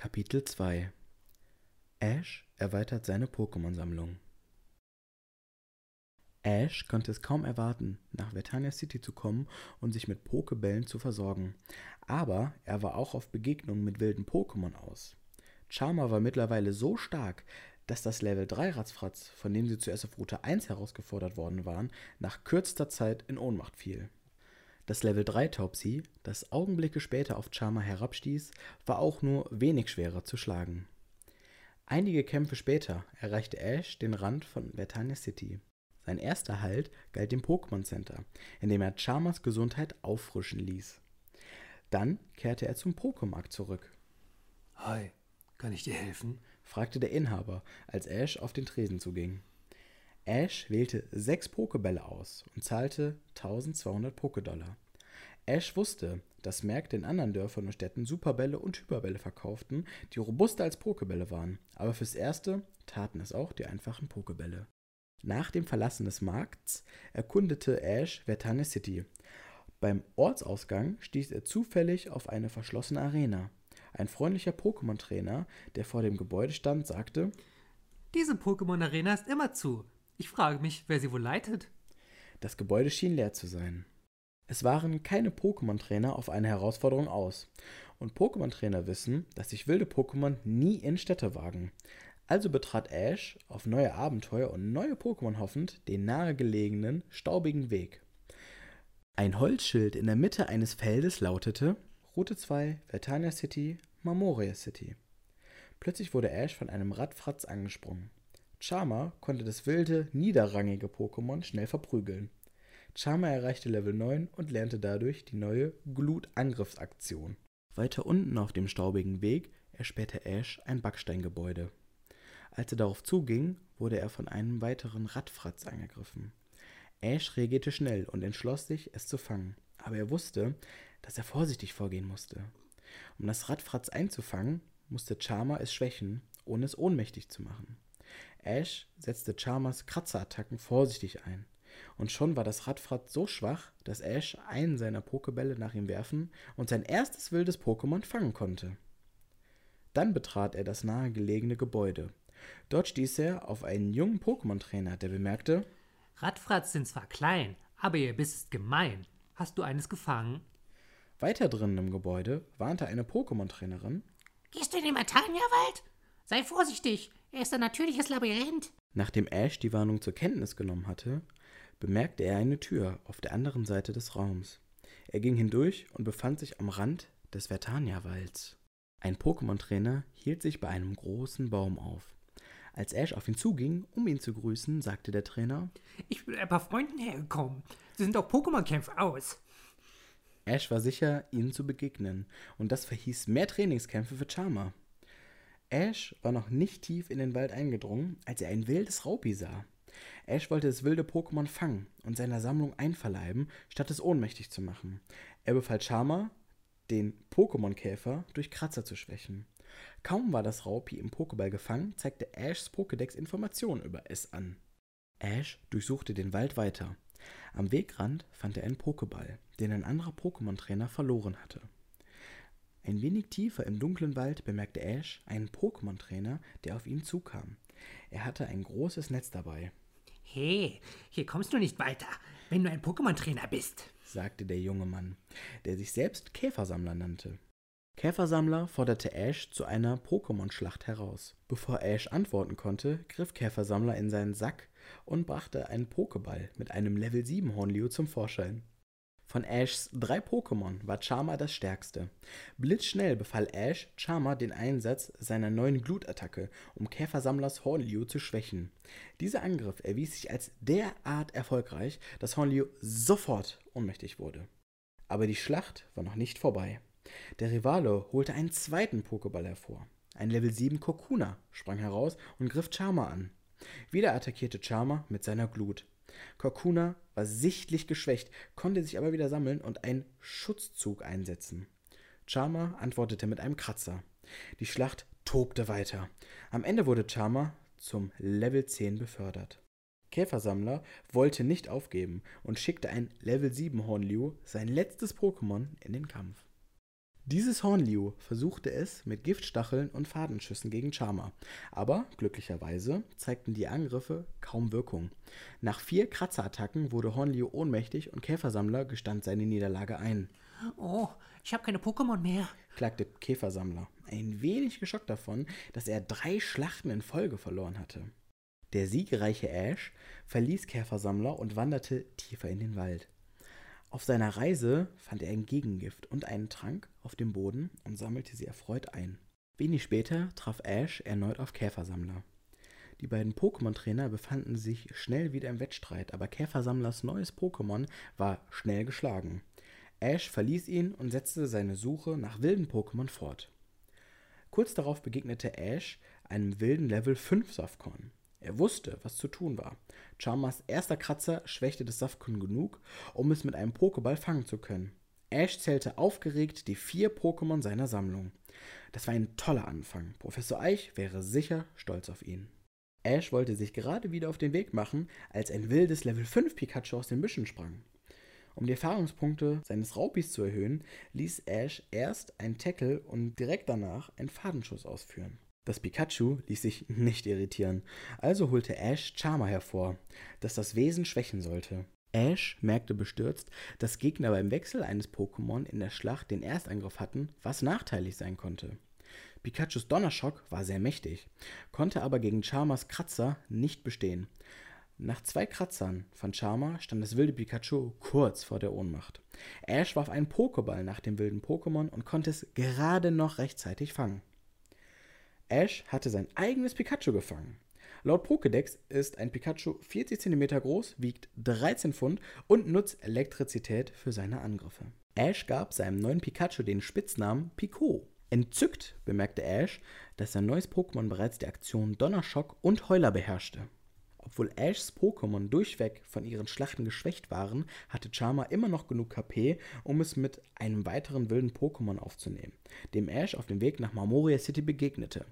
Kapitel 2 Ash erweitert seine Pokémon-Sammlung. Ash konnte es kaum erwarten, nach Vertania City zu kommen und sich mit Pokebällen zu versorgen. Aber er war auch auf Begegnungen mit wilden Pokémon aus. Charmer war mittlerweile so stark, dass das Level 3 Ratzfratz, von dem sie zuerst auf Route 1 herausgefordert worden waren, nach kürzester Zeit in Ohnmacht fiel. Das Level 3 Taubsi, das Augenblicke später auf Charmer herabstieß, war auch nur wenig schwerer zu schlagen. Einige Kämpfe später erreichte Ash den Rand von Vertania City. Sein erster Halt galt dem Pokémon Center, in dem er Charmers Gesundheit auffrischen ließ. Dann kehrte er zum Pokémarkt zurück. Hi, kann ich dir helfen? fragte der Inhaber, als Ash auf den Tresen zuging. Ash wählte sechs Pokebälle aus und zahlte 1200 Pokédollar. Ash wusste, dass Märkte in anderen Dörfern und Städten Superbälle und Hyperbälle verkauften, die robuster als Pokebälle waren, aber fürs Erste taten es auch die einfachen Pokebälle. Nach dem Verlassen des Markts erkundete Ash Vertane City. Beim Ortsausgang stieß er zufällig auf eine verschlossene Arena. Ein freundlicher Pokémon-Trainer, der vor dem Gebäude stand, sagte: Diese Pokémon-Arena ist immer zu. Ich frage mich, wer sie wohl leitet. Das Gebäude schien leer zu sein. Es waren keine Pokémon-Trainer auf eine Herausforderung aus. Und Pokémon-Trainer wissen, dass sich wilde Pokémon nie in Städte wagen. Also betrat Ash, auf neue Abenteuer und neue Pokémon hoffend, den nahegelegenen, staubigen Weg. Ein Holzschild in der Mitte eines Feldes lautete Route 2, Vertania City, Marmoria City. Plötzlich wurde Ash von einem Radfratz angesprungen. Charmer konnte das wilde, niederrangige Pokémon schnell verprügeln. Charmer erreichte Level 9 und lernte dadurch die neue Glut-Angriffsaktion. Weiter unten auf dem staubigen Weg erspähte Ash ein Backsteingebäude. Als er darauf zuging, wurde er von einem weiteren Radfratz angegriffen. Ash reagierte schnell und entschloss sich, es zu fangen, aber er wusste, dass er vorsichtig vorgehen musste. Um das Radfratz einzufangen, musste Charmer es schwächen, ohne es ohnmächtig zu machen. Ash setzte Charmers Kratzerattacken vorsichtig ein. Und schon war das Radfrat so schwach, dass Ash einen seiner Pokebälle nach ihm werfen und sein erstes wildes Pokémon fangen konnte. Dann betrat er das nahegelegene Gebäude. Dort stieß er auf einen jungen Pokémon-Trainer, der bemerkte: Radfratz sind zwar klein, aber ihr Biss ist gemein. Hast du eines gefangen? Weiter drinnen im Gebäude warnte eine Pokémon-Trainerin: Gehst du in den Matania-Wald? Sei vorsichtig, er ist ein natürliches Labyrinth. Nachdem Ash die Warnung zur Kenntnis genommen hatte, bemerkte er eine Tür auf der anderen Seite des Raums. Er ging hindurch und befand sich am Rand des Vertania-Walds. Ein Pokémon-Trainer hielt sich bei einem großen Baum auf. Als Ash auf ihn zuging, um ihn zu grüßen, sagte der Trainer: Ich bin ein paar Freunden hergekommen. Sie sind auf Pokémon-Kämpfe aus. Ash war sicher, ihnen zu begegnen, und das verhieß mehr Trainingskämpfe für Charmer. Ash war noch nicht tief in den Wald eingedrungen, als er ein wildes Raupi sah. Ash wollte das wilde Pokémon fangen und seiner Sammlung einverleiben, statt es ohnmächtig zu machen. Er befahl Charmer, den Pokémon-Käfer durch Kratzer zu schwächen. Kaum war das Raupi im Pokéball gefangen, zeigte Ashs Pokédex Informationen über es an. Ash durchsuchte den Wald weiter. Am Wegrand fand er einen Pokéball, den ein anderer Pokémon-Trainer verloren hatte. Ein wenig tiefer im dunklen Wald bemerkte Ash einen Pokémon-Trainer, der auf ihn zukam. Er hatte ein großes Netz dabei. Hey, hier kommst du nicht weiter, wenn du ein Pokémon-Trainer bist, sagte der junge Mann, der sich selbst Käfersammler nannte. Käfersammler forderte Ash zu einer Pokémon-Schlacht heraus. Bevor Ash antworten konnte, griff Käfersammler in seinen Sack und brachte einen Pokéball mit einem Level 7 Hornlio zum Vorschein. Von Ashs drei Pokémon war Charmer das stärkste. Blitzschnell befahl Ash Charmer den Einsatz seiner neuen Glutattacke, um Käfersammlers Hornliu zu schwächen. Dieser Angriff erwies sich als derart erfolgreich, dass Hornliu sofort ohnmächtig wurde. Aber die Schlacht war noch nicht vorbei. Der Rivale holte einen zweiten Pokéball hervor. Ein Level 7 Kokuna sprang heraus und griff Charmer an. Wieder attackierte Charmer mit seiner Glut. Kokuna war sichtlich geschwächt, konnte sich aber wieder sammeln und einen Schutzzug einsetzen. Charmer antwortete mit einem Kratzer. Die Schlacht tobte weiter. Am Ende wurde Charmer zum Level 10 befördert. Käfersammler wollte nicht aufgeben und schickte ein Level 7 Hornliu, sein letztes Pokémon, in den Kampf. Dieses Hornliu versuchte es mit Giftstacheln und Fadenschüssen gegen Charmer, aber glücklicherweise zeigten die Angriffe kaum Wirkung. Nach vier Kratzerattacken wurde Hornliu ohnmächtig und Käfersammler gestand seine Niederlage ein. Oh, ich habe keine Pokémon mehr. klagte Käfersammler, ein wenig geschockt davon, dass er drei Schlachten in Folge verloren hatte. Der siegreiche Ash verließ Käfersammler und wanderte tiefer in den Wald. Auf seiner Reise fand er ein Gegengift und einen Trank auf dem Boden und sammelte sie erfreut ein. Wenig später traf Ash erneut auf Käfersammler. Die beiden Pokémon-Trainer befanden sich schnell wieder im Wettstreit, aber Käfersammlers neues Pokémon war schnell geschlagen. Ash verließ ihn und setzte seine Suche nach wilden Pokémon fort. Kurz darauf begegnete Ash einem wilden Level 5 Safkon. Er wusste, was zu tun war. Charmers erster Kratzer schwächte das Safkon genug, um es mit einem Pokéball fangen zu können. Ash zählte aufgeregt die vier Pokémon seiner Sammlung. Das war ein toller Anfang. Professor Eich wäre sicher stolz auf ihn. Ash wollte sich gerade wieder auf den Weg machen, als ein wildes Level 5 Pikachu aus den Büschen sprang. Um die Erfahrungspunkte seines Raupis zu erhöhen, ließ Ash erst einen Tackle und direkt danach einen Fadenschuss ausführen. Das Pikachu ließ sich nicht irritieren, also holte Ash Charmer hervor, das das Wesen schwächen sollte. Ash merkte bestürzt, dass Gegner beim Wechsel eines Pokémon in der Schlacht den Erstangriff hatten, was nachteilig sein konnte. Pikachus Donnerschock war sehr mächtig, konnte aber gegen Charmers Kratzer nicht bestehen. Nach zwei Kratzern von Charmer stand das wilde Pikachu kurz vor der Ohnmacht. Ash warf einen Pokéball nach dem wilden Pokémon und konnte es gerade noch rechtzeitig fangen. Ash hatte sein eigenes Pikachu gefangen. Laut Pokédex ist ein Pikachu 40 cm groß, wiegt 13 Pfund und nutzt Elektrizität für seine Angriffe. Ash gab seinem neuen Pikachu den Spitznamen Pico. Entzückt bemerkte Ash, dass sein neues Pokémon bereits die Aktion Donnerschock und Heuler beherrschte. Obwohl Ashs Pokémon durchweg von ihren Schlachten geschwächt waren, hatte Charmer immer noch genug KP, um es mit einem weiteren wilden Pokémon aufzunehmen, dem Ash auf dem Weg nach Marmoria City begegnete.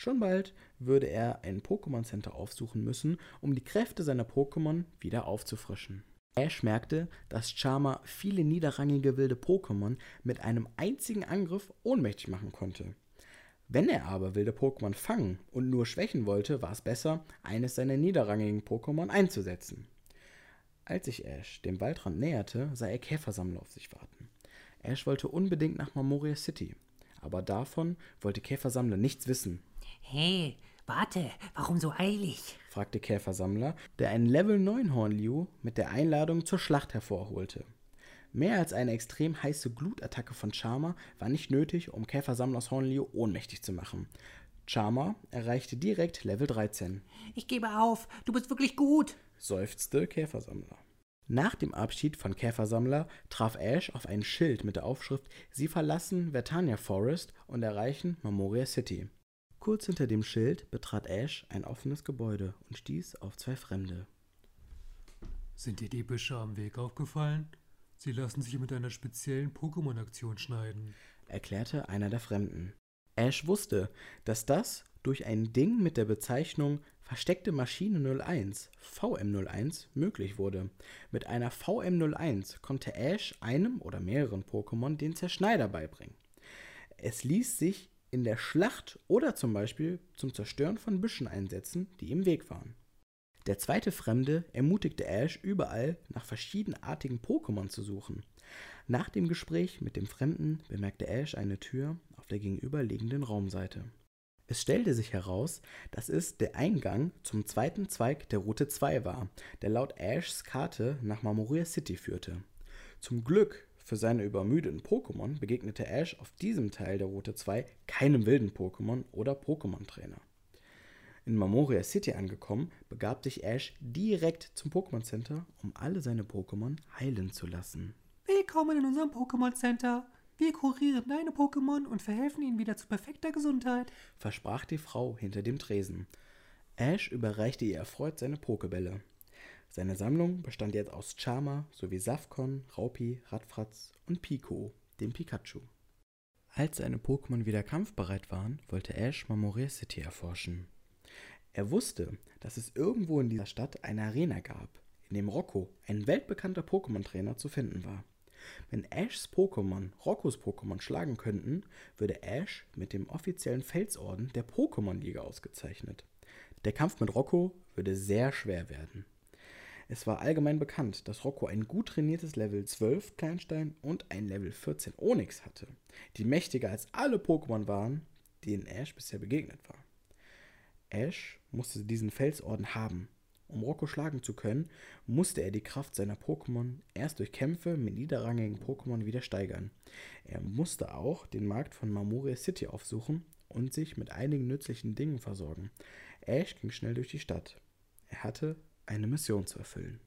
Schon bald würde er ein Pokémon Center aufsuchen müssen, um die Kräfte seiner Pokémon wieder aufzufrischen. Ash merkte, dass Charmer viele niederrangige wilde Pokémon mit einem einzigen Angriff ohnmächtig machen konnte. Wenn er aber wilde Pokémon fangen und nur schwächen wollte, war es besser, eines seiner niederrangigen Pokémon einzusetzen. Als sich Ash dem Waldrand näherte, sah er Käfersammler auf sich warten. Ash wollte unbedingt nach Marmoria City, aber davon wollte Käfersammler nichts wissen. Hey, warte, warum so eilig? fragte Käfersammler, der einen Level 9 Hornliu mit der Einladung zur Schlacht hervorholte. Mehr als eine extrem heiße Glutattacke von Charmer war nicht nötig, um Käfersammlers Hornliu ohnmächtig zu machen. Charmer erreichte direkt Level 13, Ich gebe auf, du bist wirklich gut. seufzte Käfersammler. Nach dem Abschied von Käfersammler traf Ash auf ein Schild mit der Aufschrift Sie verlassen Vertania Forest und erreichen Marmoria City. Kurz hinter dem Schild betrat Ash ein offenes Gebäude und stieß auf zwei Fremde. Sind dir die Büsche am Weg aufgefallen? Sie lassen sich mit einer speziellen Pokémon-Aktion schneiden. erklärte einer der Fremden. Ash wusste, dass das durch ein Ding mit der Bezeichnung Versteckte Maschine 01, VM01, möglich wurde. Mit einer VM01 konnte Ash einem oder mehreren Pokémon den Zerschneider beibringen. Es ließ sich in der Schlacht oder zum Beispiel zum Zerstören von Büschen einsetzen, die im Weg waren. Der zweite Fremde ermutigte Ash überall nach verschiedenartigen Pokémon zu suchen. Nach dem Gespräch mit dem Fremden bemerkte Ash eine Tür auf der gegenüberliegenden Raumseite. Es stellte sich heraus, dass es der Eingang zum zweiten Zweig der Route 2 war, der laut Ashs Karte nach Marmoria City führte. Zum Glück für seine übermüdeten Pokémon begegnete Ash auf diesem Teil der Route 2 keinem wilden Pokémon oder Pokémon-Trainer. In Marmoria City angekommen, begab sich Ash direkt zum Pokémon Center, um alle seine Pokémon heilen zu lassen. Willkommen in unserem Pokémon Center. Wir kurieren deine Pokémon und verhelfen ihnen wieder zu perfekter Gesundheit. versprach die Frau hinter dem Tresen. Ash überreichte ihr erfreut seine Pokebälle. Seine Sammlung bestand jetzt aus Charmer sowie Safkon, Raupi, Radfratz und Pico, dem Pikachu. Als seine Pokémon wieder kampfbereit waren, wollte Ash Marmoria City erforschen. Er wusste, dass es irgendwo in dieser Stadt eine Arena gab, in dem Rocco, ein weltbekannter Pokémon-Trainer, zu finden war. Wenn Ashs Pokémon Roccos Pokémon schlagen könnten, würde Ash mit dem offiziellen Felsorden der Pokémon-Liga ausgezeichnet. Der Kampf mit Rocco würde sehr schwer werden. Es war allgemein bekannt, dass Rocco ein gut trainiertes Level 12 Kleinstein und ein Level 14 Onyx hatte, die mächtiger als alle Pokémon waren, denen Ash bisher begegnet war. Ash musste diesen Felsorden haben. Um Rocco schlagen zu können, musste er die Kraft seiner Pokémon erst durch Kämpfe mit niederrangigen Pokémon wieder steigern. Er musste auch den Markt von Mamoria City aufsuchen und sich mit einigen nützlichen Dingen versorgen. Ash ging schnell durch die Stadt. Er hatte eine Mission zu erfüllen.